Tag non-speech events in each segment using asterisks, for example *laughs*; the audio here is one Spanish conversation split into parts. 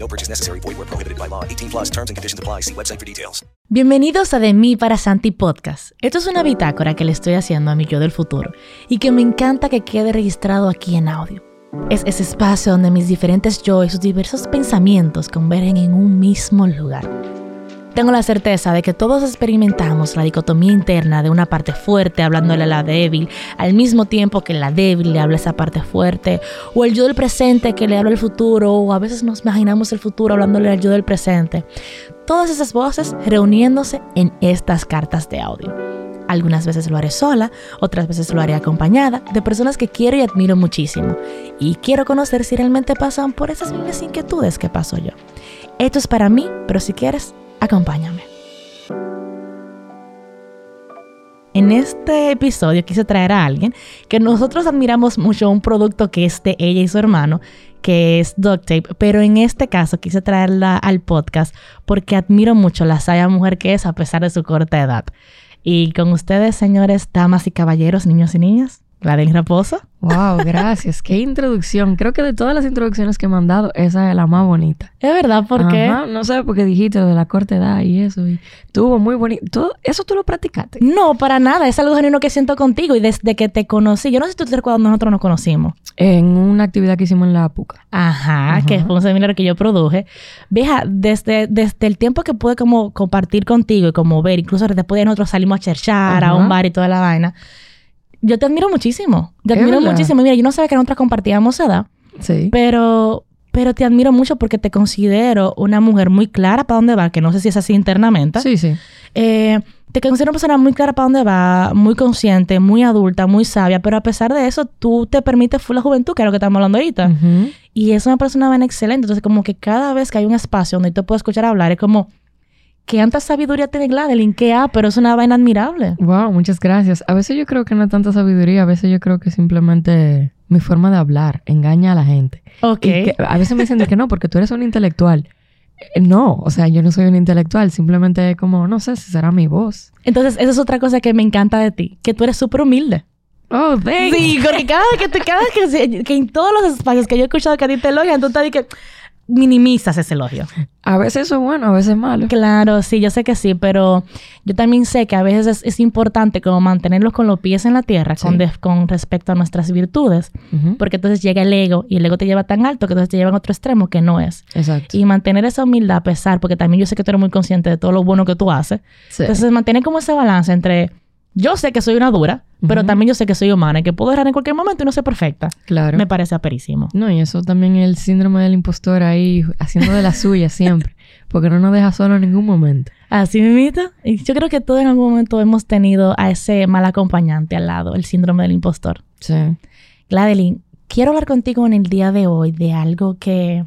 No purchase necessary. Void where prohibited by law. 18 plus terms and conditions apply. See website for details. Bienvenidos a De mí para Santi Podcast. Esto es una bitácora que le estoy haciendo a mi yo del futuro y que me encanta que quede registrado aquí en audio. Es ese espacio donde mis diferentes yo y sus diversos pensamientos convergen en un mismo lugar. Tengo la certeza de que todos experimentamos la dicotomía interna de una parte fuerte hablándole a la débil, al mismo tiempo que la débil le habla a esa parte fuerte, o el yo del presente que le habla al futuro, o a veces nos imaginamos el futuro hablándole al yo del presente. Todas esas voces reuniéndose en estas cartas de audio. Algunas veces lo haré sola, otras veces lo haré acompañada de personas que quiero y admiro muchísimo. Y quiero conocer si realmente pasan por esas mismas inquietudes que paso yo. Esto es para mí, pero si quieres, acompáñame. En este episodio quise traer a alguien que nosotros admiramos mucho un producto que es de ella y su hermano, que es Duct Tape, pero en este caso quise traerla al podcast porque admiro mucho la saya mujer que es a pesar de su corta edad. Y con ustedes, señores, damas y caballeros, niños y niñas, Gladys Raposo. Wow, gracias. Qué introducción. Creo que de todas las introducciones que me han dado, esa es la más bonita. Es verdad, ¿por qué? Ajá, No sé, porque dijiste lo de la corta edad y eso. Y tuvo muy bonito. ¿Eso tú lo practicaste? No, para nada. Es algo genuino que siento contigo y desde que te conocí. Yo no sé si tú te recuerdas cuando nosotros nos conocimos. En una actividad que hicimos en la APUCA. Ajá, que fue un seminario que yo produje. Vieja, desde, desde el tiempo que pude como compartir contigo y como ver, incluso después de nosotros salimos a cherchar, a un bar y toda la vaina. Yo te admiro muchísimo. Te admiro verdad. muchísimo. Mira, yo no sabía que nosotras compartíamos edad, Sí. pero, pero te admiro mucho porque te considero una mujer muy clara para dónde va, que no sé si es así internamente. Sí, sí. Eh, te considero una persona muy clara para dónde va, muy consciente, muy adulta, muy sabia, pero a pesar de eso, tú te permites full la juventud, que es lo que estamos hablando ahorita. Y es una persona bien excelente. Entonces, como que cada vez que hay un espacio donde te puedo escuchar hablar, es como, ¿qué tanta sabiduría tiene Gladeline? ¿Qué ha? Pero es una vaina admirable. Wow, muchas gracias. A veces yo creo que no es tanta sabiduría, a veces yo creo que simplemente mi forma de hablar engaña a la gente. Ok. Que a veces me dicen de que no, porque tú eres un intelectual. Eh, No, o sea, yo no soy un intelectual, simplemente como, no sé si será mi voz. Entonces, esa es otra cosa que me encanta de ti, que tú eres súper humilde. Oh, thanks. Sí, porque cada que, tú- cada que, que en todos los espacios que yo he escuchado que a ti te elogian, tú te dices que minimizas ese elogio. A veces eso es bueno, a veces es malo. Claro, sí, yo sé que sí, pero yo también sé que a veces es, es importante como mantenerlos con los pies en la tierra con, de- con respecto a nuestras virtudes, porque entonces llega el ego y el ego te lleva tan alto que entonces te lleva a otro extremo que no es. Exacto. Y mantener esa humildad a pesar, porque también yo sé que tú eres muy consciente de todo lo bueno que tú haces. Sí. Entonces mantener como ese balance entre yo sé que soy una dura, pero también yo sé que soy humana y que puedo errar en cualquier momento y no ser perfecta. claro. Me parece aperísimo. No, y eso también es el síndrome del impostor ahí, haciendo de la suya *laughs* siempre. Porque no nos deja solo en ningún momento. Así mismo. Y yo creo que todos en algún momento hemos tenido a ese mal acompañante al lado, el síndrome del impostor. Sí. Gladeline, quiero hablar contigo en el día de hoy de algo que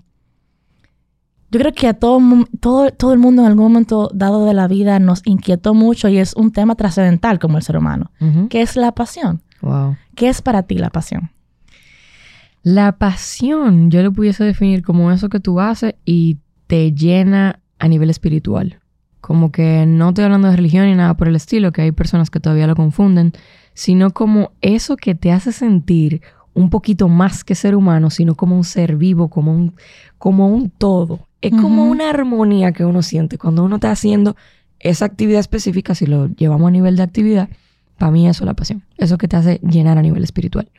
yo creo que a todo, todo, todo el mundo en algún momento dado de la vida nos inquietó mucho y es un tema trascendental como el ser humano, Ujú. que es la pasión. Wow. ¿Qué es para ti la pasión? La pasión, yo lo pudiese definir como eso que tú haces y te llena a nivel espiritual. Como que no estoy hablando de religión ni nada por el estilo, que hay personas que todavía lo confunden, sino como eso que te hace sentir un poquito más que ser humano, sino como un ser vivo, como un, como un todo. Es como una armonía que uno siente cuando uno está haciendo esa actividad específica, si lo llevamos a nivel de actividad, para mí eso es la pasión. Eso que te hace llenar a nivel espiritual.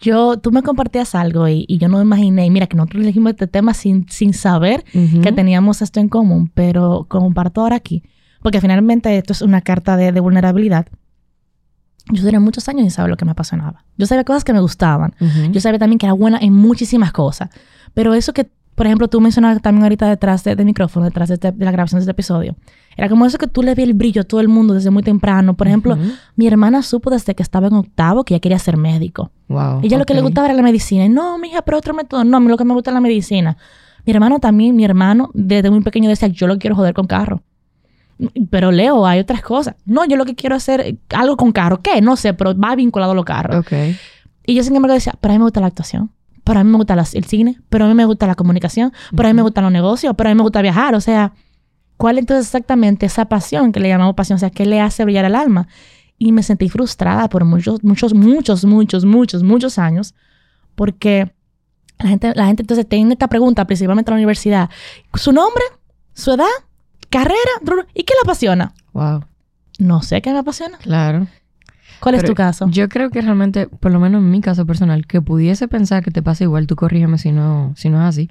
Yo, tú me compartías algo y, y yo no me imaginé, mira que nosotros elegimos este tema sin, sin saber que teníamos esto en común, pero comparto ahora aquí, porque finalmente esto es una carta de, de vulnerabilidad. Yo duré muchos años sin saber lo que me apasionaba. Yo sabía cosas que me gustaban. Ujú. Yo sabía también que era buena en muchísimas cosas. Pero eso que, por ejemplo, tú mencionabas también ahorita detrás de- del micrófono, detrás de, este- de la grabación de este episodio, era como eso que tú le vi el brillo a todo el mundo desde muy temprano. Por ejemplo, Ujú. mi hermana supo desde que estaba en octavo que ella quería ser médico. Wow. Ella lo que le gustaba era la medicina. Y no, mija, pero otro método. No, a mí lo que me gusta es la medicina. Mi hermano también, mi hermano, desde muy pequeño decía, yo lo quiero joder con carro. Pero Leo, hay otras cosas. No, yo lo que quiero hacer eh, algo con carro. ¿Qué? No sé, pero va vinculado a los carros. Ok. Y yo sin embargo decía, pero a mí me gusta la actuación. Pero a mí me gusta las- el cine. Pero a mí me gusta la comunicación. Pero a mí me gustan los negocios. Pero a mí me gusta viajar. O sea, ¿cuál entonces exactamente esa pasión que le llamamos pasión? O sea, ¿qué le hace brillar el alma? Y me sentí frustrada por muchos, muchos, muchos, muchos, muchos, muchos años. Porque la gente, la gente entonces tiene esta pregunta, principalmente en la universidad. ¿Su nombre? ¿Su edad? ¿Carrera? ¿Y qué le apasiona? Wow. No sé qué me apasiona. Claro. ¿Cuál es tu caso? Yo creo que realmente, por lo menos en mi caso personal, que pudiese pensar que te pasa igual, tú corrígeme si no, si no es así,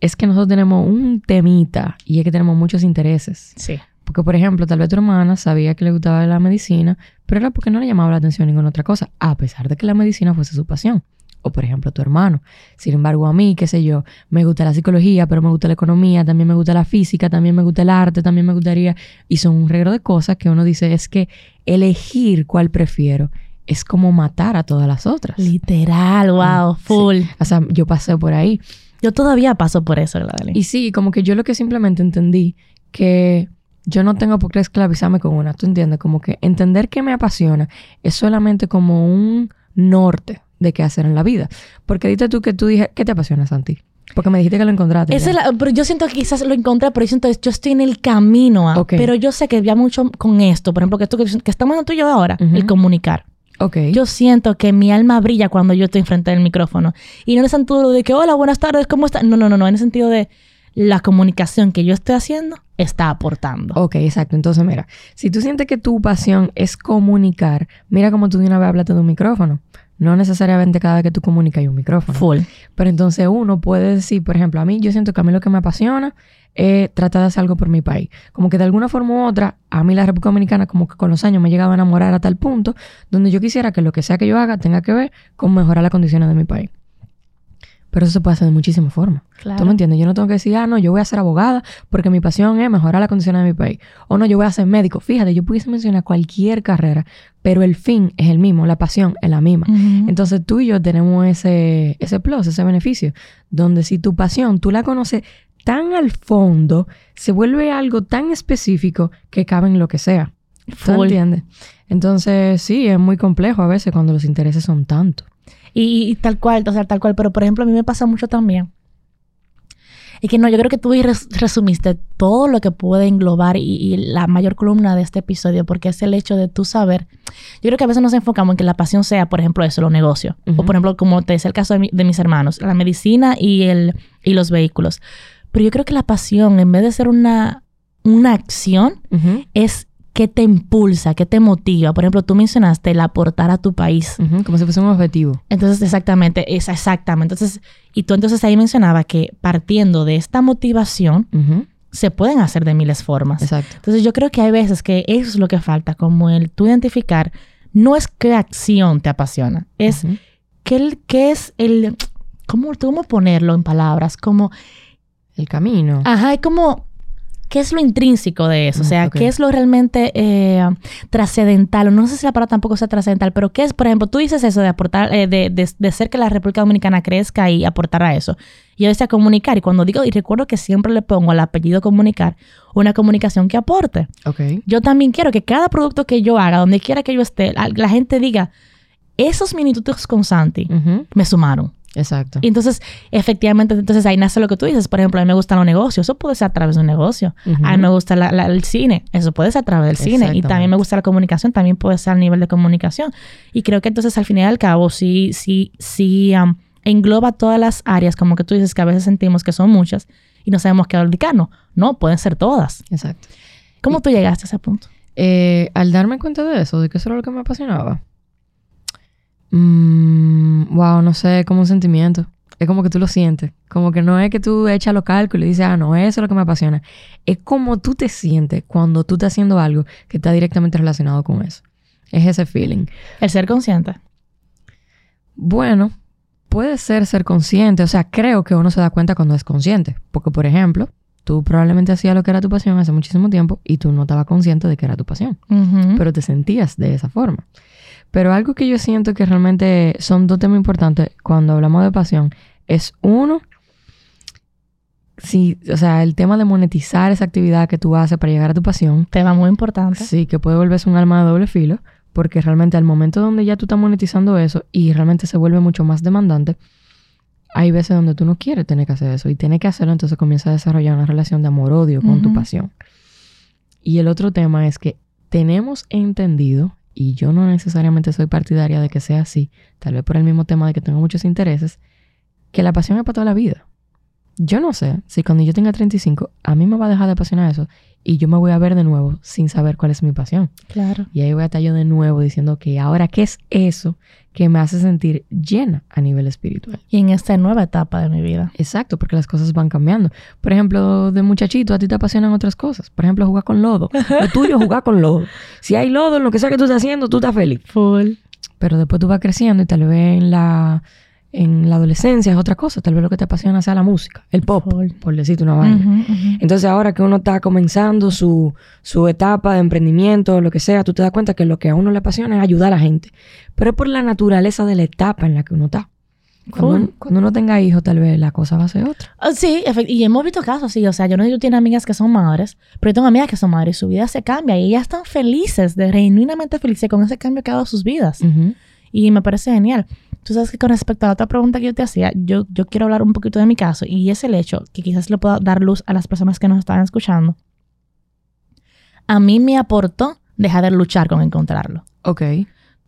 es que nosotros tenemos un temita y es que tenemos muchos intereses. Sí. Porque, por ejemplo, tal vez tu hermana sabía que le gustaba la medicina, pero era porque no le llamaba la atención ninguna otra cosa, a pesar de que la medicina fuese su pasión. O, por ejemplo, tu hermano. Sin embargo, a mí, qué sé yo, me gusta la psicología, pero me gusta la economía, también me gusta la física, también me gusta el arte, también me gustaría... Y son un regalo de cosas que uno dice, es que elegir cuál prefiero es como matar a todas las otras. Literal, wow, Sí. full. O sea, yo pasé por ahí. Yo todavía paso por eso, Gladys. Y sí, como que yo lo que simplemente entendí que yo no tengo por qué esclavizarme con una, ¿tú entiendes? Como que entender que me apasiona es solamente como un norte de qué hacer en la vida. Porque dite tú que tú dije, ¿qué te apasiona, Santi? Porque me dijiste que lo encontraste. Esa es la- pero yo siento que quizás lo encontré, pero yo siento que yo estoy en el camino. a- Ok. Pero yo sé que ya mucho con esto, por ejemplo, que esto que, que estamos en tú y yo ahora, Ujú. el comunicar. Ok. Yo siento que mi alma brilla cuando yo estoy enfrente del micrófono. Y no en el sentido de que, hola, buenas tardes, ¿cómo estás? No, no, no, no, en el sentido de la comunicación que yo estoy haciendo está aportando. Ok, exacto. Entonces, mira, si tú sientes que tu pasión es comunicar, mira como tú de una vez hablaste de un micrófono. No necesariamente cada vez que tú comunicas hay un micrófono. Full. Pero entonces uno puede decir, por ejemplo, a mí yo siento que a mí lo que me apasiona es tratar de hacer algo por mi país. Como que de alguna forma u otra, a mí la República Dominicana como que con los años me he llegado a enamorar a tal punto donde yo quisiera que lo que sea que yo haga tenga que ver con mejorar las condiciones de mi país. Pero eso se puede hacer de muchísimas formas. Claro. ¿Tú me entiendes? Yo no tengo que decir, ah, no, yo voy a ser abogada porque mi pasión es mejorar las condiciones de mi país. O no, yo voy a ser médico. Fíjate, yo pudiese mencionar cualquier carrera, pero el fin es el mismo, la pasión es la misma. Entonces tú y yo tenemos ese, ese plus, ese beneficio, donde si tu pasión tú la conoces tan al fondo, se vuelve algo tan específico que cabe en lo que sea. ¿Tú entiendes? Entonces sí, es muy complejo a veces cuando los intereses son tantos. Y, y tal cual, o sea, tal cual. Pero, por ejemplo, a mí me pasa mucho también. Y que no, yo creo que tú res- resumiste todo lo que puede englobar y, y la mayor columna de este episodio, porque es el hecho de tú saber. Yo creo que a veces nos enfocamos en que la pasión sea, por ejemplo, eso, los negocios. O, por ejemplo, como te decía el caso de, mi- de mis hermanos, la medicina y, el, y los vehículos. Pero yo creo que la pasión, en vez de ser una, una acción, es que te impulsa, que te motiva. Por ejemplo, tú mencionaste el aportar a tu país. como si fuese un objetivo. Entonces, exactamente, es exactamente. Entonces, y tú entonces ahí mencionaba que partiendo de esta motivación, se pueden hacer de miles formas. Exacto. Entonces, yo creo que hay veces que eso es lo que falta, como el tú identificar, no es qué acción te apasiona, es Ujú. qué, qué es el, ¿cómo, ¿cómo ponerlo en palabras? Como, El camino. ajá, es como, ¿qué es lo intrínseco de eso? O sea, ok. ¿qué es lo realmente eh, trascendental? O no sé si la palabra tampoco sea trascendental, pero ¿qué es, por ejemplo, tú dices eso de aportar, eh, de, de, de hacer que la República Dominicana crezca y aportar a eso? Yo decía comunicar, y cuando digo, y recuerdo que siempre le pongo al apellido comunicar, una comunicación que aporte. Ok. Yo también quiero que cada producto que yo haga, donde quiera que yo esté, la, la gente diga, esos minutos con Santi me sumaron. Exacto. Y entonces, efectivamente, entonces ahí nace lo que tú dices. Por ejemplo, a mí me gustan los negocios. Eso puede ser a través de un negocio. Ujú. A mí me gusta la- la- el cine. Eso puede ser a través del cine. Y también me gusta la comunicación. También puede ser a nivel de comunicación. Y creo que entonces, al fin y al cabo, sí, sí, sí am, engloba todas las áreas, como que tú dices que a veces sentimos que son muchas y no sabemos qué dedicarnos. No, pueden ser todas. Exacto. ¿Cómo tú llegaste a ese punto? Eh, al darme cuenta de eso, de que eso era lo que me apasionaba, mm, wow, no sé, como un sentimiento. Es como que tú lo sientes. Como que no es que tú echas los cálculos y dices, ah, no, eso es lo que me apasiona. Es como tú te sientes cuando tú estás haciendo algo que está directamente relacionado con eso. Es ese feeling. El ser consciente. Bueno, puede ser ser consciente. O sea, creo que uno se da cuenta cuando es consciente. Porque, por ejemplo, tú probablemente hacías lo que era tu pasión hace muchísimo tiempo y tú no estabas consciente de que era tu pasión. Pero te sentías de esa forma. Pero algo que yo siento que realmente son dos temas importantes cuando hablamos de pasión es uno, sí, o sea, el tema de monetizar esa actividad que tú haces para llegar a tu pasión, Tema muy importante. sí, que puede volverse un arma de doble filo, porque realmente al momento donde ya tú estás monetizando eso y realmente se vuelve mucho más demandante, hay veces donde tú no quieres tener que hacer eso y tienes que hacerlo, entonces comienza a desarrollar una relación de amor-odio con tu pasión. Y el otro tema es que tenemos entendido, y yo no necesariamente soy partidaria de que sea así, tal vez por el mismo tema de que tengo muchos intereses, que la pasión es para toda la vida. Yo no sé si cuando yo tenga 35, a mí me va a dejar de apasionar eso y yo me voy a ver de nuevo sin saber cuál es mi pasión. Claro. Y ahí voy a estar yo de nuevo diciendo que ahora, ¿qué es eso que me hace sentir llena a nivel espiritual? Y en esta nueva etapa de mi vida. Exacto, porque las cosas van cambiando. Por ejemplo, de muchachito, a ti te apasionan otras cosas. Por ejemplo, jugar con lodo. *laughs* Lo tuyo es jugar con lodo. Si hay lodo en lo que sea que tú estás haciendo, tú estás feliz. Full. Pero después tú vas creciendo y tal vez en la, en la adolescencia es otra cosa. Tal vez lo que te apasiona sea la música, el pop, Full. por decirte una vaina. Ujú, ujú. Entonces ahora que uno está comenzando su, su etapa de emprendimiento o lo que sea, tú te das cuenta que lo que a uno le apasiona es ayudar a la gente. Pero es por la naturaleza de la etapa en la que uno está. Cuando, uno, cuando uno tenga hijos, tal vez la cosa va a ser otra. Ah, Sí, y hemos visto casos así. O sea, yo no sé si tú tienes amigas que son madres, pero yo tengo amigas que son madres y su vida se cambia y ellas están felices, de genuinamente felices con ese cambio que ha dado sus vidas. Ujú. Y me parece genial. Tú sabes que con respecto a la otra pregunta que yo te hacía, yo, yo quiero hablar un poquito de mi caso y es el hecho que quizás le pueda dar luz a las personas que nos están escuchando. A mí me aportó dejar de luchar con encontrarlo. Ok.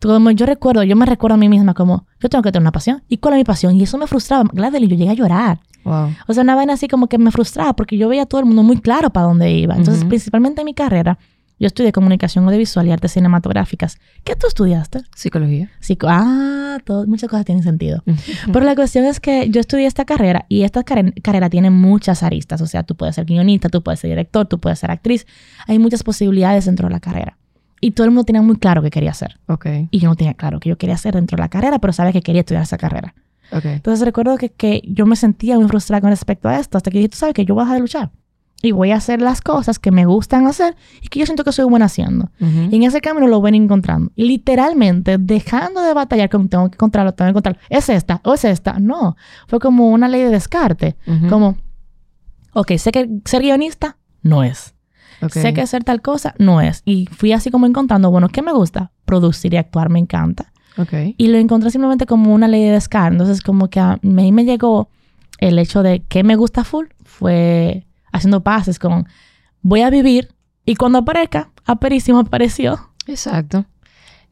Como yo recuerdo, yo me recuerdo a mí misma como, yo tengo que tener una pasión. ¿Y cuál es mi pasión? Y eso me frustraba. Gladys, yo llegué a llorar. Wow. O sea, una vaina así como que me frustraba porque yo veía a todo el mundo muy claro para dónde iba. Entonces, Ujú. principalmente en mi carrera, yo estudié comunicación audiovisual y artes cinematográficas. ¿Qué tú estudiaste? Psicología. Psico ah, todo- muchas cosas tienen sentido. Ujú. Pero la cuestión es que yo estudié esta carrera y esta carre- carrera tiene muchas aristas. O sea, tú puedes ser guionista, tú puedes ser director, tú puedes ser actriz. Hay muchas posibilidades dentro de la carrera. Y todo el mundo tenía muy claro qué quería hacer. Ok. Y yo no tenía claro qué yo quería hacer dentro de la carrera, pero sabía que quería estudiar esa carrera. Ok. Entonces recuerdo que, que yo me sentía muy frustrada con respecto a esto, hasta que dije, tú sabes que yo voy a dejar de luchar. Y voy a hacer las cosas que me gustan hacer y que yo siento que soy buena haciendo. Ujú. Y en ese camino lo ven encontrando. Y literalmente, dejando de batallar con tengo que encontrarlo, tengo que encontrarlo. Es esta o es esta. No. Fue como una ley de descarte. Ujú. Como, ok, sé que ser guionista no es. Ok. Sé que hacer tal cosa no es. Y fui así como encontrando, bueno, ¿qué me gusta? Producir y actuar me encanta. Ok. Y lo encontré simplemente como una ley de descarte. Entonces, como que a mí me llegó el hecho de que me gusta full, fue haciendo pases con voy a vivir y cuando aparezca, aperísimo apareció. Exacto.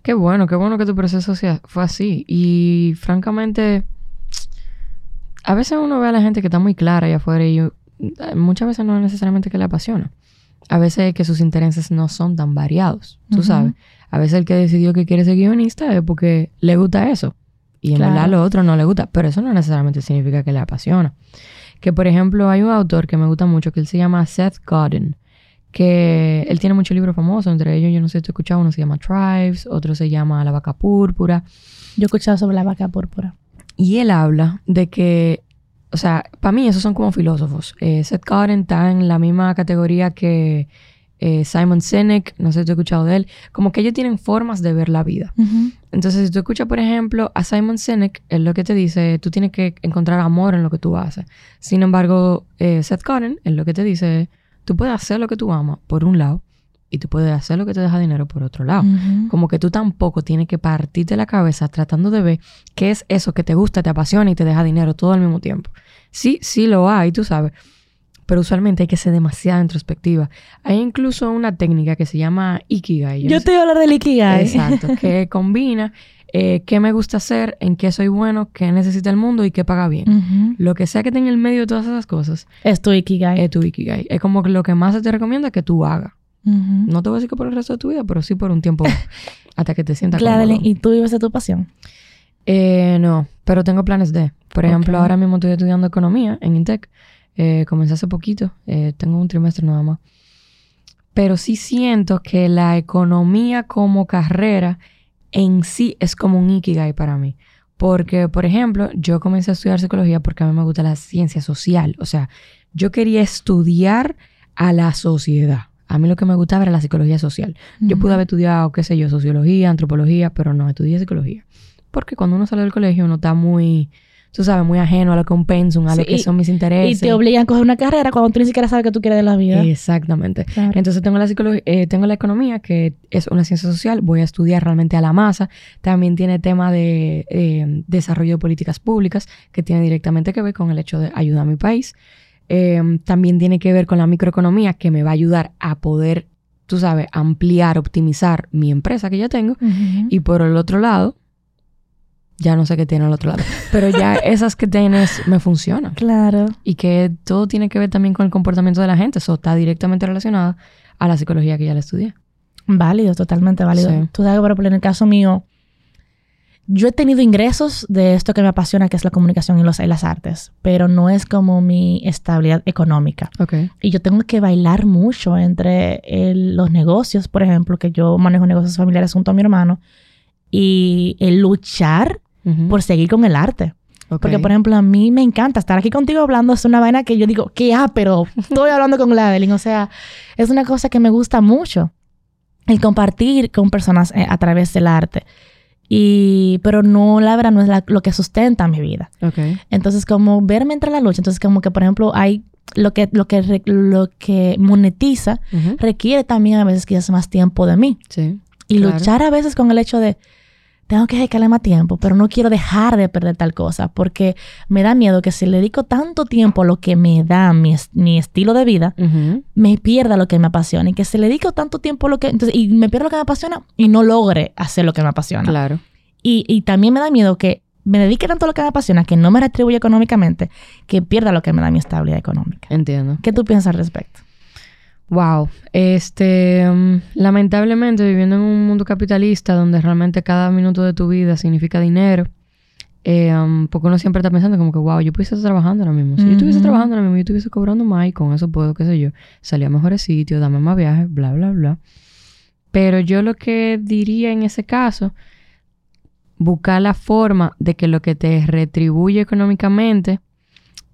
Qué bueno, qué bueno que tu proceso sea- fue así. Y francamente, a veces uno ve a la gente que está muy clara allá afuera y yo- muchas veces no es necesariamente que le apasiona. A veces es que sus intereses no son tan variados, tú sabes. A veces el que decidió que quiere ser guionista es porque le gusta eso. Y en Claro. verdad lo otro no le gusta. Pero eso no necesariamente significa que le apasiona. Que por ejemplo hay un autor que me gusta mucho que él se llama Seth Godin. Que él tiene muchos libros famosos. Entre ellos yo no sé si tú escuchado. Uno se llama Tribes. Otro se llama La vaca púrpura. Yo he escuchado sobre la vaca púrpura. Y él habla de que, o sea, para mí esos son como filósofos. Eh, Seth Godin está en la misma categoría que eh, Simon Sinek, no sé si tú has escuchado de él, como que ellos tienen formas de ver la vida. Entonces, si tú escuchas, por ejemplo, a Simon Sinek, él lo que te dice, tú tienes que encontrar amor en lo que tú haces. Sin embargo, eh, Seth Godin, él lo que te dice, tú puedes hacer lo que tú amas, por un lado, y tú puedes hacer lo que te deja dinero por otro lado. Como que tú tampoco tienes que partirte la cabeza tratando de ver qué es eso que te gusta, te apasiona y te deja dinero todo al mismo tiempo. Sí, sí lo hay, tú sabes. Pero usualmente hay que ser demasiado introspectiva. Hay incluso una técnica que se llama Ikigai. no Yo sé- te iba a hablar del Ikigai. Exacto, que *laughs* combina eh, qué me gusta hacer, en qué soy bueno, qué necesita el mundo y qué paga bien. Lo que sea que tenga en el medio de todas esas cosas Es tu Ikigai. es tu Ikigai. Es como lo que más se te recomienda que tú hagas. No te voy a decir que por el resto de tu vida, pero sí por un tiempo *laughs* hasta que te sientas cómodo. ¿y tú vives de tu pasión? Eh, no, pero tengo planes de. Por ejemplo, Ok. ahora mismo estoy estudiando economía en Intec. Eh, comencé hace poquito, eh, tengo un trimestre nada más. Pero sí siento que la economía como carrera en sí es como un ikigai para mí. Porque, por ejemplo, yo comencé a estudiar psicología porque a mí me gusta la ciencia social. O sea, yo quería estudiar a la sociedad. A mí lo que me gustaba era la psicología social. Yo pude haber estudiado, qué sé yo, sociología, antropología, pero no, estudié psicología. Porque cuando uno sale del colegio uno está muy, tú sabes, muy ajeno a lo que un pensum, a lo que y- son mis Y intereses. te obligan a coger una carrera cuando tú ni siquiera sabes qué tú quieres de la vida. Exactamente. Claro. Entonces tengo la psicología, eh, tengo la economía, que es una ciencia social, voy a estudiar realmente a la masa. También tiene tema de eh, desarrollo de políticas públicas, que tiene directamente que ver con el hecho de ayudar a mi país. Eh, también tiene que ver con la microeconomía, que me va a ayudar a poder, tú sabes, ampliar, optimizar mi empresa que ya tengo. Y por el otro lado, ya no sé qué tiene al otro lado, pero ya *laughs* esas que tienes me funcionan. Claro. Y que todo tiene que ver también con el comportamiento de la gente. Eso está directamente relacionado a la psicología que ya la estudié. Válido, totalmente válido. Sí. Tú sabes, por ejemplo, en el caso mío, yo he tenido ingresos de esto que me apasiona, que es la comunicación y, los, y las artes, pero no es como mi estabilidad económica. Ok. Y yo tengo que bailar mucho entre el- los negocios, por ejemplo, que yo manejo negocios familiares junto a mi hermano, y el luchar por seguir con el arte. Porque, por ejemplo, a mí me encanta estar aquí contigo hablando. Es una vaina que yo digo, ¿qué? Ah, pero estoy hablando con Gladeline. O sea, es una cosa que me gusta mucho. El compartir con personas eh, a través del arte. Y, pero no, la verdad, no es la- lo que sustenta mi vida. Ok. Entonces, como verme entre la lucha. Entonces, como que, por ejemplo, hay lo que, lo que, lo que monetiza Ujú. requiere también a veces quizás más tiempo de mí. Sí. Y Claro. luchar a veces con el hecho de, tengo que dedicarle más tiempo, pero no quiero dejar de perder tal cosa, porque me da miedo que si le dedico tanto tiempo a lo que me da mi, mi estilo de vida, me pierda lo que me apasiona. Y que si le dedico tanto tiempo a lo que... Entonces, y me pierdo lo que me apasiona y no logre hacer lo que me apasiona. Claro. Y, y también me da miedo que me dedique tanto a lo que me apasiona, que no me retribuye económicamente, que pierda lo que me da mi estabilidad económica. Entiendo. ¿Qué tú piensas al respecto? Wow. Este, mm, lamentablemente viviendo en un mundo capitalista donde realmente cada minuto de tu vida significa dinero, eh, um, porque uno siempre está pensando como que, wow, yo pudiese estar trabajando ahora mismo. Si yo estuviese trabajando ahora mismo, yo estuviese cobrando más y con eso puedo, qué sé yo, salir a mejores sitios, darme más viajes, bla, bla, bla. Pero yo lo que diría en ese caso, buscar la forma de que lo que te retribuye económicamente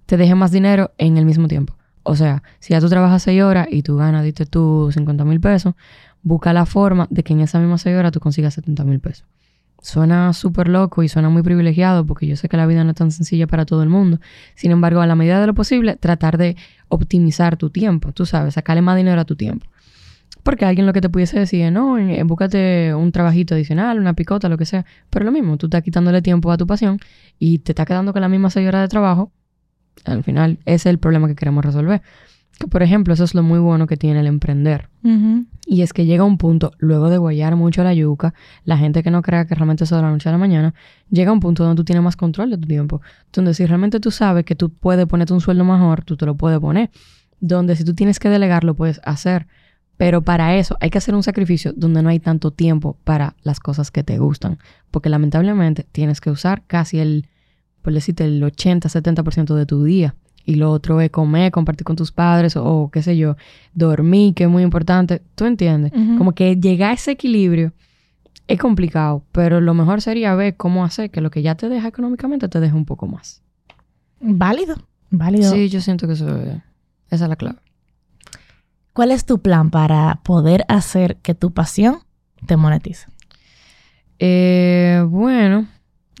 te deje más dinero en el mismo tiempo. O sea, si ya tú trabajas seis horas y tú ganas, diste tú 50 mil pesos, busca la forma de que en esas mismas seis horas tú consigas 70 mil pesos. Suena súper loco y suena muy privilegiado porque yo sé que la vida no es tan sencilla para todo el mundo. Sin embargo, a la medida de lo posible, tratar de optimizar tu tiempo, tú sabes, sacarle más dinero a tu tiempo. Porque alguien lo que te pudiese decir no, eh, búscate un trabajito adicional, una picota, lo que sea. Pero lo mismo, tú estás quitándole tiempo a tu pasión y te estás quedando con la misma seis horas de trabajo. Al final, ese es el problema que queremos resolver. Que, por ejemplo, eso es lo muy bueno que tiene el emprender. Y es que llega un punto, luego de guayar mucho la yuca, la gente que no crea que realmente eso de la noche a la mañana, llega un punto donde tú tienes más control de tu tiempo. Donde si realmente tú sabes que tú puedes ponerte un sueldo mejor, tú te lo puedes poner. Donde si tú tienes que delegar, lo puedes hacer. Pero para eso hay que hacer un sacrificio donde no hay tanto tiempo para las cosas que te gustan. Porque lamentablemente tienes que usar casi el, por decirte, el 80-70% de tu día. Y lo otro es comer, compartir con tus padres o, o qué sé yo, dormir, que es muy importante. ¿Tú entiendes? Como que llegar a ese equilibrio es complicado, pero lo mejor sería ver cómo hacer que lo que ya te deja económicamente te deje un poco más. Válido, válido. Sí, yo siento que eso es, esa es la clave. ¿Cuál es tu plan para poder hacer que tu pasión te monetice? Eh, bueno,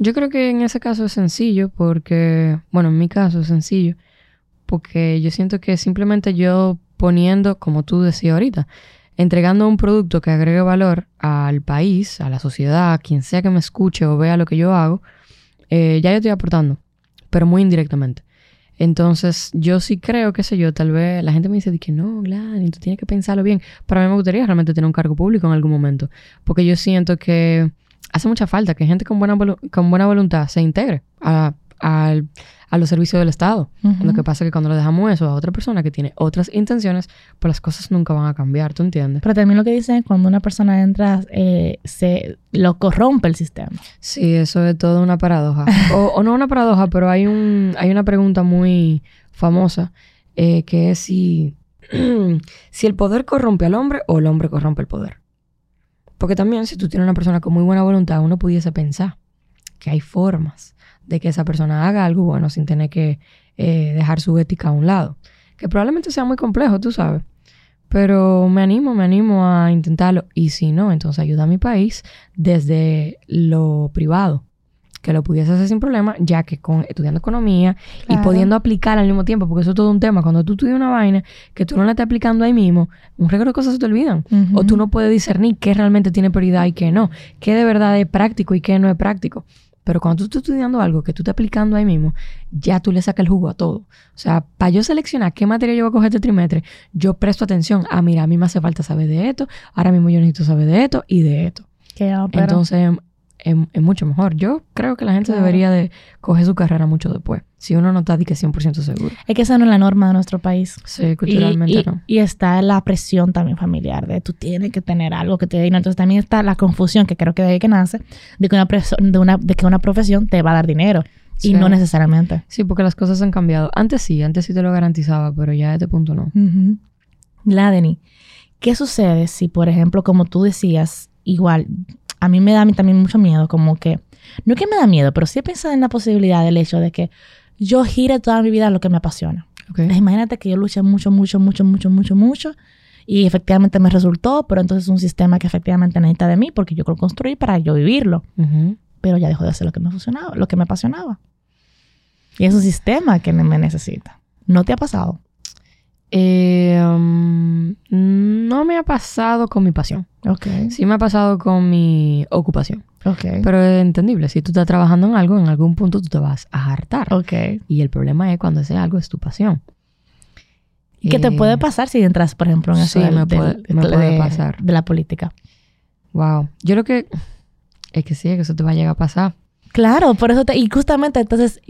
yo creo que en ese caso es sencillo porque, bueno, en mi caso es sencillo porque yo siento que simplemente yo poniendo, como tú decías ahorita, entregando un producto que agregue valor al país, a la sociedad, a quien sea que me escuche o vea lo que yo hago, eh, ya yo estoy aportando, pero muy indirectamente. Entonces, yo sí creo, qué sé yo, tal vez la gente me dice que no, Gladys, tú tienes que pensarlo bien. Pero a mí me gustaría realmente tener un cargo público en algún momento, porque yo siento que hace mucha falta que gente con buena, con buena voluntad se integre a, a los servicios del Estado. Lo que pasa es que cuando le dejamos eso a otra persona que tiene otras intenciones, pues las cosas nunca van a cambiar, ¿tú entiendes? Pero también lo que dicen es cuando una persona entra, eh, se lo corrompe el sistema. Sí, eso es todo una paradoja. *laughs* o, no una paradoja, pero hay, un, hay una pregunta muy famosa eh, que es si, *clears throat* si el poder corrompe al hombre o el hombre corrompe el poder. Porque también si tú tienes una persona con muy buena voluntad, uno pudiese pensar que hay formas de que esa persona haga algo bueno sin tener que eh, dejar su ética a un lado. Que probablemente sea muy complejo, tú sabes. Pero me animo, me animo a intentarlo. Y si no, entonces ayuda a mi país desde lo privado. Que lo pudiese hacer sin problema, ya que con estudiando economía y pudiendo aplicar al mismo tiempo, porque eso es todo un tema. Cuando tú estudias una vaina que tú no la estás aplicando ahí mismo, un regalo de cosas se te olvidan. O tú no puedes discernir qué realmente tiene prioridad y qué no. Qué de verdad es práctico y qué no es práctico. Pero cuando tú estás estudiando algo que tú estás aplicando ahí mismo, ya tú le sacas el jugo a todo. O sea, para yo seleccionar qué materia yo voy a coger este trimestre, yo presto atención. Ah, mira, a mí me hace falta saber de esto, ahora mismo yo necesito saber de esto y de esto. Entonces, es, mucho mejor. Yo creo que la gente debería de coger su carrera mucho después. Si uno no está de que 100% seguro. Es que esa no es la norma de nuestro país. Sí, culturalmente no. Y está la presión también familiar de tú tienes que tener algo que te dé dinero. Entonces también está la confusión, que creo que de ahí que nace, de que una, de una, de que una profesión te va a dar dinero. Y no necesariamente. Sí, porque las cosas han cambiado. Antes sí, antes sí te lo garantizaba, pero ya a este punto no. La Ladeni, ¿qué sucede si, por ejemplo, como tú decías, igual, a mí me da a mí también mucho miedo, como que, no es que me da miedo, pero sí he pensado en la posibilidad del hecho de que yo gire toda mi vida a lo que me apasiona. Imagínate que yo luché mucho, mucho, mucho, mucho, mucho, mucho y efectivamente me resultó, pero entonces es un sistema que efectivamente necesita de mí porque yo quiero construir para yo vivirlo. Pero ya dejó de hacer lo que me funcionaba, lo que me apasionaba. Y es un sistema que me necesita. ¿No te ha pasado? Eh, um, no me ha pasado con mi pasión. Okay. Sí me ha pasado con mi ocupación. Okay. Pero es entendible. Si tú estás trabajando en algo, en algún punto tú te vas a hartar. Okay. Y el problema es cuando ese algo es tu pasión. ¿Qué te puede eh, pasar si entras, por ejemplo, en eso sí, me puede, de, pasar. de la política? Wow. Yo creo que es que sí, que eso te va a llegar a pasar. Claro, por eso te, y justamente entonces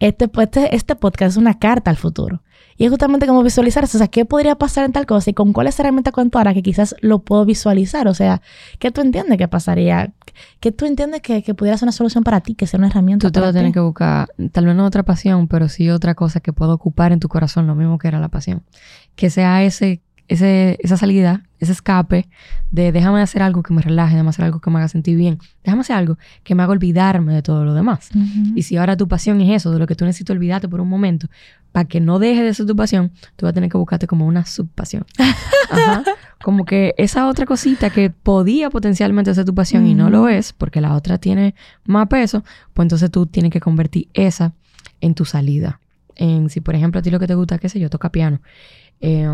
este, este, este podcast es una carta al futuro. Y es justamente como visualizar eso. O sea, ¿qué podría pasar en tal cosa? Y con cuáles herramientas cuento ahora que quizás lo puedo visualizar. O sea, ¿qué tú entiendes que pasaría? ¿Qué tú entiendes que, que pudiera ser una solución para ti, que sea una herramienta Tú te vas a tener que buscar, tal vez no otra pasión, pero sí otra cosa que pueda ocupar en tu corazón lo mismo que era la pasión. Que sea ese ese, esa salida, ese escape de déjame hacer algo que me relaje, déjame hacer algo que me haga sentir bien, déjame hacer algo que me haga olvidarme de todo lo demás. Y si ahora tu pasión es eso, de lo que tú necesitas olvidarte por un momento, para que no deje de ser tu pasión, tú vas a tener que buscarte como una subpasión. *laughs* Ajá. Como que esa otra cosita que podía potencialmente ser tu pasión y no lo es, porque la otra tiene más peso, pues entonces tú tienes que convertir esa en tu salida. En si, por ejemplo, a ti lo que te gusta, qué sé yo, toca piano. Eh,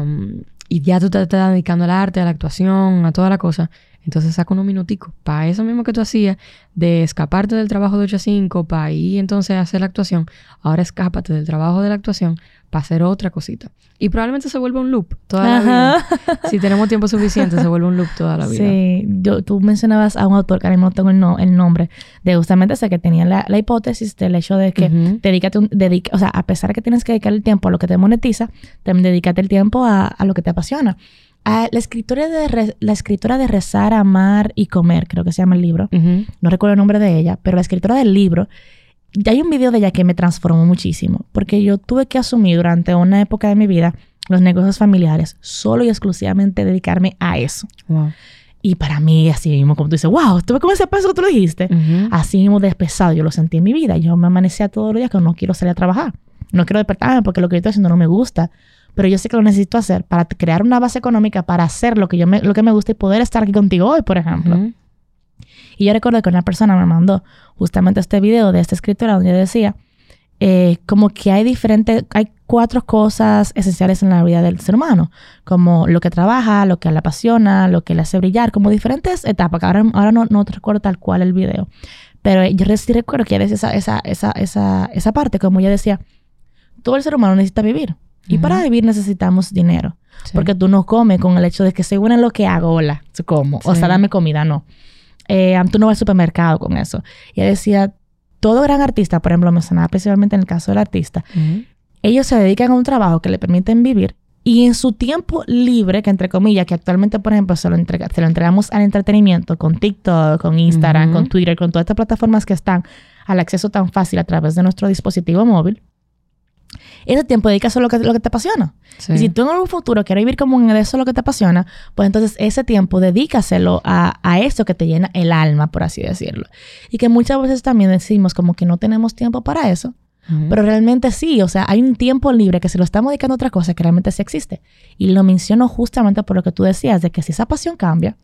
y ya tú te estás dedicando al arte, a la actuación, a toda la cosa, entonces saca unos minuticos para eso mismo que tú hacías, de escaparte del trabajo de 8 a 5, para ir entonces a hacer la actuación. Ahora escápate del trabajo de la actuación para hacer otra cosita. Y probablemente se vuelva un loop toda la vida. *laughs* Si tenemos tiempo suficiente, se vuelve un loop toda la vida. Sí, Yo, tú mencionabas a un autor, que ahora no tengo el, nombre, de justamente ese que tenía la, hipótesis del hecho de que dedícate un, dedica, o sea, a pesar de que tienes que dedicar el tiempo a lo que te monetiza, también dedícate el tiempo a, a lo que te apasiona. Ah, la, escritora de la escritora de Rezar, Amar y Comer, creo que se llama el libro. No recuerdo el nombre de ella, pero la escritora del libro, ya hay un video de ella que me transformó muchísimo, porque yo tuve que asumir durante una época de mi vida los negocios familiares, solo y exclusivamente dedicarme a eso. Y para mí, así mismo, como tú dices, wow, tuve como ese peso que tú lo dijiste, así mismo despesado, yo lo sentí en mi vida. Yo me amanecía todos los días que no quiero salir a trabajar. No quiero despertarme porque lo que yo estoy haciendo no me gusta pero yo sé que lo necesito hacer para crear una base económica para hacer lo que, yo me, lo que me gusta y poder estar aquí contigo hoy, por ejemplo. Y yo recuerdo que una persona me mandó justamente este video de esta escritora donde decía eh, como que hay diferentes, hay cuatro cosas esenciales en la vida del ser humano, como lo que trabaja, lo que le apasiona, lo que le hace brillar, como diferentes etapas, que ahora, ahora no, no recuerdo tal cual el video, pero yo sí recuerdo que ella decía esa, esa, esa, esa, esa parte, como ella decía, todo el ser humano necesita vivir. Y para vivir necesitamos dinero. Porque tú no comes con el hecho de que según en lo que hago, hola, como. O sea, dame comida, no. Eh, tú no vas al supermercado con eso. Y ella decía, todo gran artista, por ejemplo, mencionaba principalmente en el caso del artista, ellos se dedican a un trabajo que le permiten vivir y en su tiempo libre, que entre comillas, que actualmente, por ejemplo, se lo, entrega, se lo entregamos al entretenimiento con TikTok, con Instagram, con Twitter, con todas estas plataformas que están al acceso tan fácil a través de nuestro dispositivo móvil, ese tiempo dedicas a lo que, lo que te apasiona. Y si tú en algún futuro quieres vivir como en eso lo que te apasiona, pues entonces ese tiempo dedícaselo a, a eso que te llena el alma, por así decirlo. Y que muchas veces también decimos como que no tenemos tiempo para eso. Pero realmente sí, o sea, hay un tiempo libre que se lo estamos dedicando a otra cosa que realmente sí existe. Y lo menciono justamente por lo que tú decías, de que si esa pasión cambia,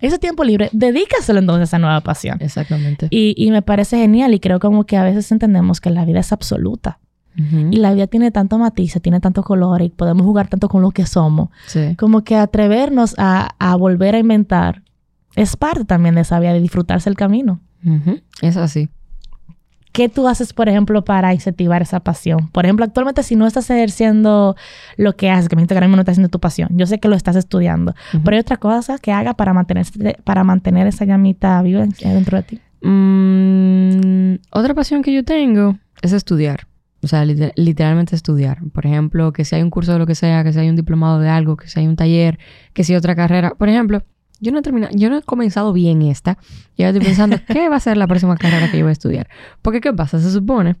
ese tiempo libre, dedícaselo entonces a esa nueva pasión. Exactamente. Y, y, me parece genial y creo como que a veces entendemos que la vida es absoluta. Y la vida tiene tanto matices, tiene tanto color y podemos jugar tanto con lo que somos. Como que atrevernos a, a, volver a inventar es parte también de esa vida, de disfrutarse el camino. Es así. ¿Qué tú haces, por ejemplo, para incentivar esa pasión? Por ejemplo, actualmente si no estás ejerciendo lo que haces, que me mismo no estás haciendo tu pasión, yo sé que lo estás estudiando, pero hay otra cosa que haga para mantener, para mantener esa llamita viva dentro de ti. Mm, otra pasión que yo tengo es estudiar. O sea, literalmente estudiar. Por ejemplo, que si hay un curso de lo que sea, que si hay un diplomado de algo, que si hay un taller, que si hay otra carrera. Por ejemplo, yo no he terminado, yo no he comenzado bien esta. Y ahora estoy pensando, *laughs* ¿qué va a ser la próxima carrera que yo voy a estudiar? Porque, ¿qué pasa? Se supone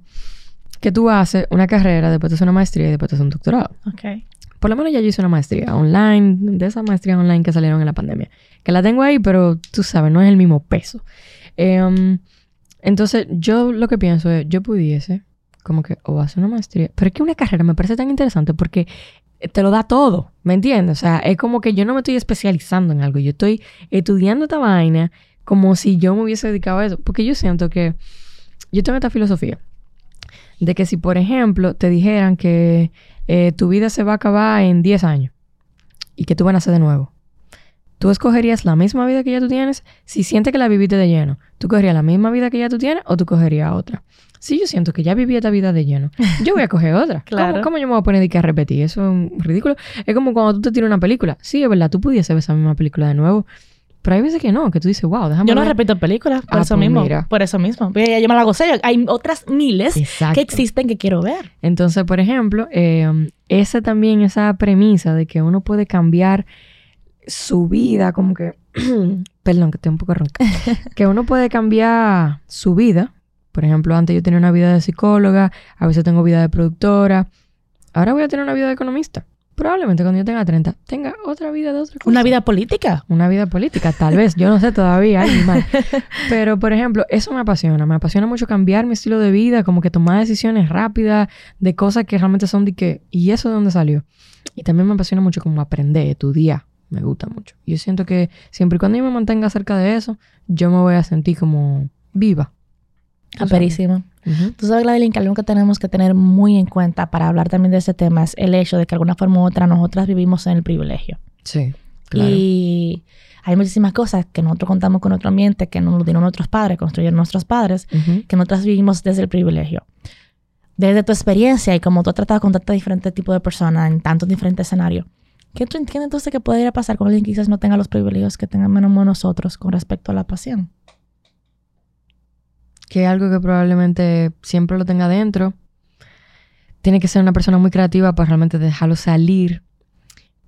que tú haces una carrera, después te haces una maestría y después te haces un doctorado. Ok. Por lo menos ya yo hice una maestría online, de esas maestrías online que salieron en la pandemia. Que la tengo ahí, pero tú sabes, no es el mismo peso. Em, entonces, yo lo que pienso es, yo pudiese como que o hacer una maestría. Pero es que una carrera me parece tan interesante porque te lo da todo, ¿me entiendes? O sea, es como que yo no me estoy especializando en algo, yo estoy estudiando esta vaina como si yo me hubiese dedicado a eso, porque yo siento que yo tengo esta filosofía de que si, por ejemplo, te dijeran que eh, tu vida se va a acabar en 10 años y que tú vas a nacer de nuevo, ¿tú escogerías la misma vida que ya tú tienes si sientes que la viviste de lleno? ¿Tú cogerías la misma vida que ya tú tienes o tú cogerías otra? Si yo siento que ya viví esta vida de lleno, yo voy a coger otra. *laughs* claro. ¿Cómo, yo me voy a poner a repetir? Eso es ridículo. Es como cuando tú te tiras una película. Sí, es verdad, tú pudiese ver esa misma película de nuevo. Pero hay veces que no, que tú dices, wow, déjame Yo no repito películas, por ah, eso pues mismo. Por eso mismo. Yo me la gocé. Hay otras miles que existen que quiero ver. Entonces, por ejemplo, eh, esa también, esa premisa de que uno puede cambiar su vida, como que... *clears throat* Perdón, que estoy un poco ronca. *laughs* que uno puede cambiar su vida por ejemplo, antes yo tenía una vida de psicóloga, a veces tengo vida de productora. Ahora voy a tener una vida de economista. Probablemente cuando yo tenga 30 tenga otra vida de otra cosa. ¿Una vida política? Una vida política, tal vez. Yo no sé todavía. mal. *laughs* Pero, por ejemplo, eso me apasiona. Me apasiona mucho cambiar mi estilo de vida, como que tomar decisiones rápidas de cosas que realmente son de que... ¿Y eso de dónde salió? Y también me apasiona mucho como aprender, estudiar. Me gusta mucho. Yo siento que siempre y cuando yo me mantenga cerca de eso, yo me voy a sentir como viva. Aperísimo. Tú sabes, Gladeline, que algo que tenemos que tener muy en cuenta para hablar también de este tema es el hecho de que de alguna forma u otra nosotras vivimos en el privilegio. Sí, claro. Y hay muchísimas cosas que nosotros contamos con nuestro ambiente, que nos lo dieron nuestros padres, construyeron nuestros padres, que nosotras vivimos desde el privilegio. Desde tu experiencia y como tú has tratado con tantos diferentes tipos de personas en tantos diferentes escenarios, ¿qué tú entiendes entonces que podría pasar con alguien que quizás no tenga los privilegios que tengan menos nosotros con respecto a la pasión? Que es algo que probablemente siempre lo tenga dentro. Tiene que ser una persona muy creativa para realmente dejarlo salir,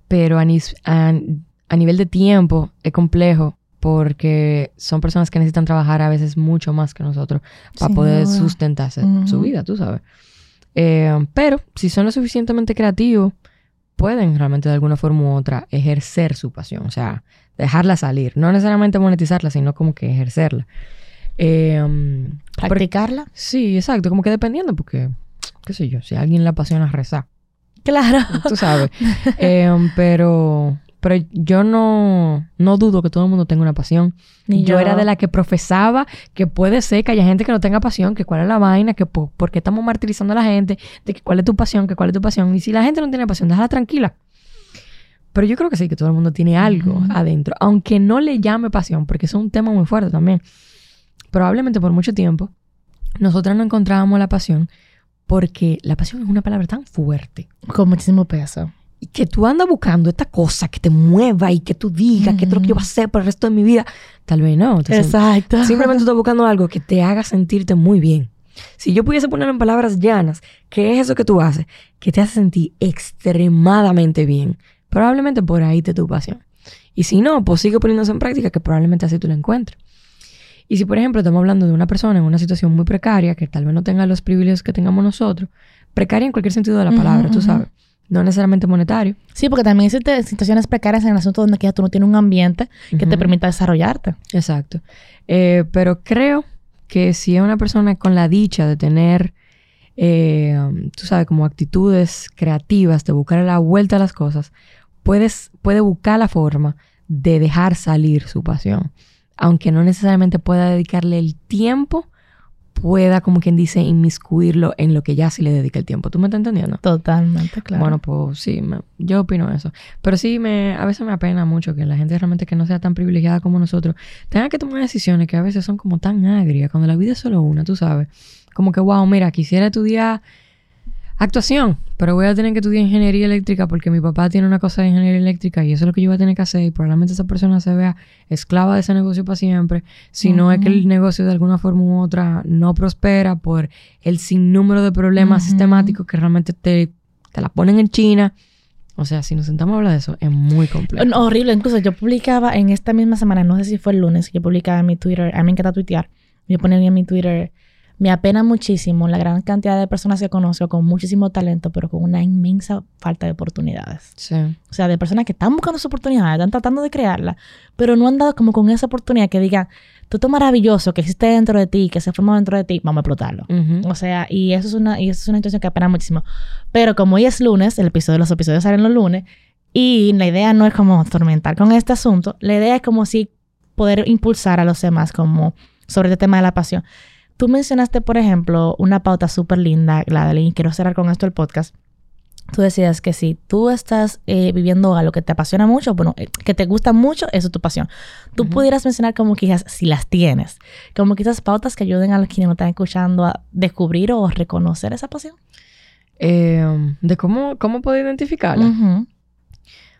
pero a, nivel de tiempo es complejo porque son personas que necesitan trabajar a veces mucho más que nosotros para poder sustentarse su vida, tú sabes. Eh, pero si son lo suficientemente creativos, pueden realmente de alguna forma u otra ejercer su pasión, o sea, dejarla salir, no necesariamente monetizarla, sino como que ejercerla. Eh, ¿Practicarla? sí, exacto. Como que dependiendo, porque, qué sé yo, si a alguien le apasiona rezar. Claro. Tú sabes. Em, pero, Pero yo no, no dudo que todo el mundo tenga una pasión. Ni yo. yo. era de la que profesaba que puede ser que haya gente que no tenga pasión, que cuál es la vaina, que po- por, qué estamos martirizando a la gente, de que cuál es tu pasión, que cuál es tu pasión. Y si la gente no tiene pasión, déjala tranquila. Pero yo creo que sí, que todo el mundo tiene algo adentro, aunque no le llame pasión, porque eso es un tema muy fuerte también. Probablemente por mucho tiempo nosotras no encontrábamos la pasión porque la pasión es una palabra tan fuerte Con muchísimo peso. y que tú andas buscando esta cosa que te mueva y que tú digas que esto es lo que yo voy a hacer por el resto de mi vida. Tal vez no. Entonces, Exacto. Simplemente estás buscando algo que te haga sentirte muy bien. Si yo pudiese poner en palabras llanas, ¿qué es eso que tú haces? Que te hace sentir extremadamente bien. Probablemente por ahí te tu pasión. Y si no, pues sigue poniéndose en práctica, que probablemente así tú lo encuentres. Y si, por ejemplo, estamos hablando de una persona en una situación muy precaria, que tal vez no tenga los privilegios que tengamos nosotros, precaria en cualquier sentido de la palabra, tú sabes. No necesariamente monetario. Sí, porque también existen situaciones precarias en el asunto donde ya tú no tienes un ambiente que te permita desarrollarte. Exacto. Eh, pero creo que si es una persona con la dicha de tener, eh, tú sabes, como actitudes creativas, de buscar la vuelta a las cosas, puedes, puede buscar la forma de dejar salir su pasión. Aunque no necesariamente pueda dedicarle el tiempo, pueda, como quien dice, inmiscuirlo en lo que ya sí le dedica el tiempo. ¿Tú me estás entendiendo? Totalmente, claro. Bueno, pues sí, me- yo opino eso. Pero sí, me, a veces me apena mucho que la gente realmente que no sea tan privilegiada como nosotros tenga que tomar decisiones que a veces son como tan agrias, cuando la vida es solo una, tú sabes. Como que, wow, mira, quisiera estudiar actuación, pero voy a tener que estudiar ingeniería eléctrica porque mi papá tiene una cosa de ingeniería eléctrica y eso es lo que yo voy a tener que hacer y probablemente esa persona se vea esclava de ese negocio para siempre, si no es que el negocio de alguna forma u otra no prospera por el sinnúmero de problemas sistemáticos que realmente te, te la ponen en China. O sea, si nos sentamos a hablar de eso, es muy complejo. No, horrible. Incluso yo publicaba en esta misma semana, no sé si fue el lunes, yo publicaba en mi Twitter, a mí me encanta tuitear, yo ponía en mi Twitter, me apena muchísimo la gran cantidad de personas que conozco con muchísimo talento, pero con una inmensa falta de oportunidades. Sí. O sea, de personas que están buscando su oportunidad, están tratando de crearla, pero no han dado como con esa oportunidad que digan, tú esto maravilloso que existe dentro de ti, que se forma dentro de ti, vamos a explotarlo. Ujú. O sea, y eso es una, y eso es una situación que apena muchísimo. Pero como hoy es lunes, el episodio, los episodios salen los lunes, y la idea no es como atormentar con este asunto, la idea es como si poder impulsar a los demás como sobre este tema de la pasión. Tú mencionaste, por ejemplo, una pauta súper linda, Gladeline, quiero cerrar con esto el podcast. Tú decías que si tú estás eh, viviendo algo que te apasiona mucho, bueno, eh, que te gusta mucho, eso es tu pasión. Tú Ujú. pudieras mencionar como quizás, si las tienes, como quizás pautas que ayuden a los quienes nos están escuchando a descubrir o reconocer esa pasión. Eh, de cómo, cómo puedo identificarla. Ujú.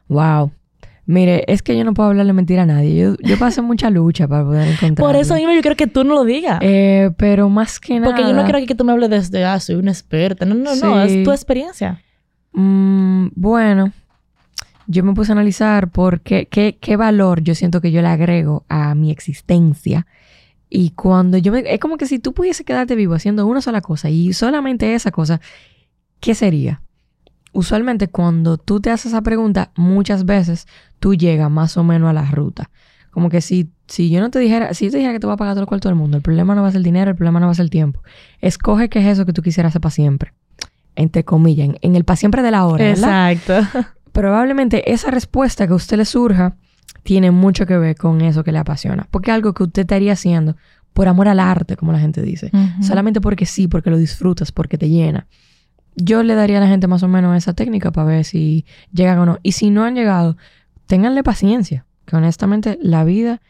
Wow. Mire, es que yo no puedo hablarle mentira a nadie. Yo, yo pasé *laughs* mucha lucha para poder encontrar. Por eso mismo yo quiero que tú no lo digas. Eh, pero más que nada. Porque yo no quiero que tú me hables desde, ah, soy una experta. No, no, no, es tu experiencia. Mm, bueno, yo me puse a analizar por qué, qué, qué valor yo siento que yo le agrego a mi existencia. Y cuando yo me... Es como que si tú pudiese quedarte vivo haciendo una sola cosa y solamente esa cosa, ¿qué sería? Usualmente cuando tú te haces esa pregunta, muchas veces tú llegas más o menos a la ruta. Como que si, si yo no te dijera, si yo te dijera que te voy a pagar todo el cuarto del mundo, el problema no va a ser el dinero, el problema no va a ser el tiempo. Escoge qué es eso que tú quisieras hacer para siempre. Entre comillas, en, en el para siempre de la hora, ¿verdad? Exacto. *laughs* probablemente esa respuesta que a usted le surja tiene mucho que ver con eso que le apasiona. Porque es algo que usted estaría haciendo por amor al arte, como la gente dice. Solamente porque sí, porque lo disfrutas, porque te llena. Yo le daría a la gente más o menos esa técnica para ver si llegan o no. Y si no han llegado, ténganle paciencia. Que honestamente la vida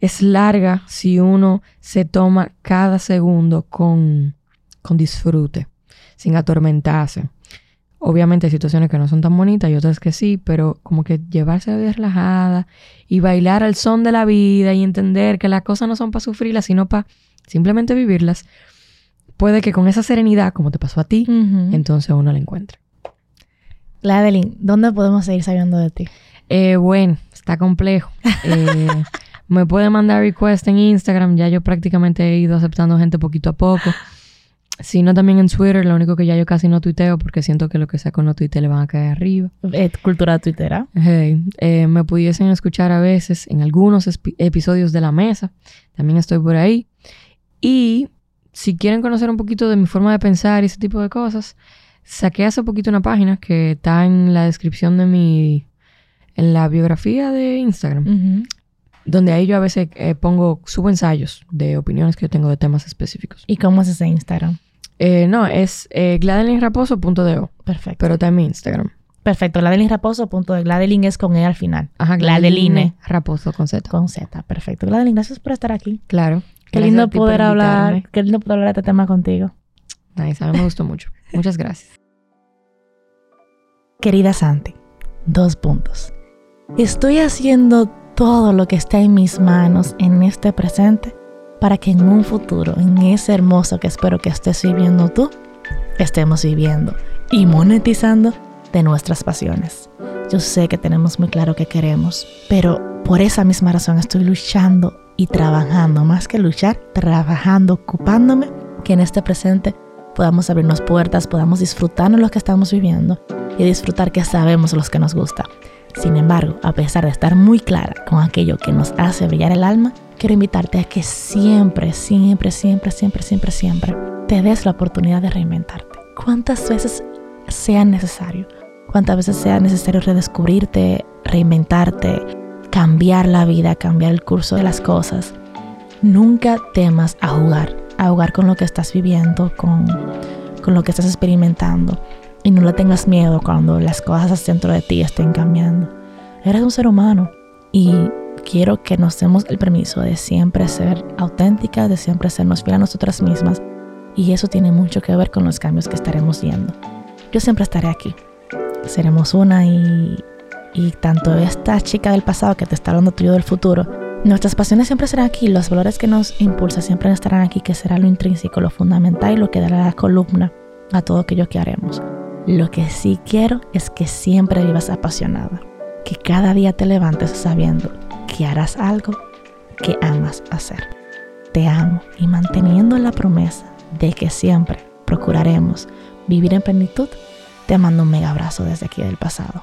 es larga si uno se toma cada segundo con, con disfrute, sin atormentarse. Obviamente hay situaciones que no son tan bonitas y otras que sí, pero como que llevarse la vida relajada y bailar al son de la vida y entender que las cosas no son para sufrirlas, sino para simplemente vivirlas, puede que con esa serenidad, como te pasó a ti, entonces uno la encuentre. Gladeline, ¿dónde podemos seguir sabiendo de ti? Eh, bueno, está complejo. Eh, *laughs* me puede mandar request en Instagram, ya yo prácticamente he ido aceptando gente poquito a poco. Si no, también en Twitter, lo único que ya yo casi no tuiteo porque siento que lo que sea con no tuite le van a caer arriba. Eh, cultura twittera. Hey, eh, me pudiesen escuchar a veces en algunos episodios de La Mesa. También estoy por ahí. Y si quieren conocer un poquito de mi forma de pensar y ese tipo de cosas, saqué hace poquito una página que está en la descripción de mi, En la biografía de Instagram, donde ahí yo a veces eh, pongo, subo ensayos de opiniones que yo tengo de temas específicos. ¿Y cómo es ese Instagram? Eh, no, es eh, gladelinraposo.do, Perfecto. pero está en mi Instagram. Perfecto. Gladeline Raposo, punto de Gladeline es con E al final. Ajá, Gladeline. Raposo con Z. Con Z. Perfecto. Gladeline, gracias por estar aquí. Claro. Qué Gracias lindo poder hablar. Qué lindo poder hablar de este tema contigo. Nice, a mí me gustó mucho. Muchas gracias. Querida Santi, dos puntos. Estoy haciendo todo lo que está en mis manos en este presente para que en un futuro, en ese hermoso que espero que estés viviendo tú, estemos viviendo y monetizando de nuestras pasiones. Yo sé que tenemos muy claro qué queremos, pero por esa misma razón estoy luchando y trabajando, más que luchar, trabajando, ocupándome, que en este presente podamos abrirnos puertas, podamos disfrutarnos lo que estamos viviendo y disfrutar que sabemos los que nos gusta. Sin embargo, a pesar de estar muy clara con aquello que nos hace brillar el alma, quiero invitarte a que siempre, siempre, siempre, siempre, siempre, siempre te des la oportunidad de reinventarte. ¿Cuántas veces sea necesario? ¿Cuántas veces sea necesario redescubrirte, reinventarte, cambiar la vida, cambiar el curso de las cosas? Nunca temas a jugar, a jugar con lo que estás viviendo, con, con lo que estás experimentando. Y no le tengas miedo cuando las cosas dentro de ti estén cambiando. Eres un ser humano y quiero que nos demos el permiso de siempre ser auténticas, de siempre sernos fiel a nosotras mismas. Y eso tiene mucho que ver con los cambios que estaremos viendo. Yo siempre estaré aquí. Seremos una y, y tanto esta chica del pasado que te está hablando tuyo del futuro, nuestras pasiones siempre serán aquí, los valores que nos impulsan siempre estarán aquí, que será lo intrínseco, lo fundamental y lo que dará la columna a todo aquello que haremos. Lo que sí quiero es que siempre vivas apasionada, que cada día te levantes sabiendo que harás algo que amas hacer. Te amo y manteniendo la promesa de que siempre procuraremos vivir en plenitud, te mando un mega abrazo desde aquí del pasado.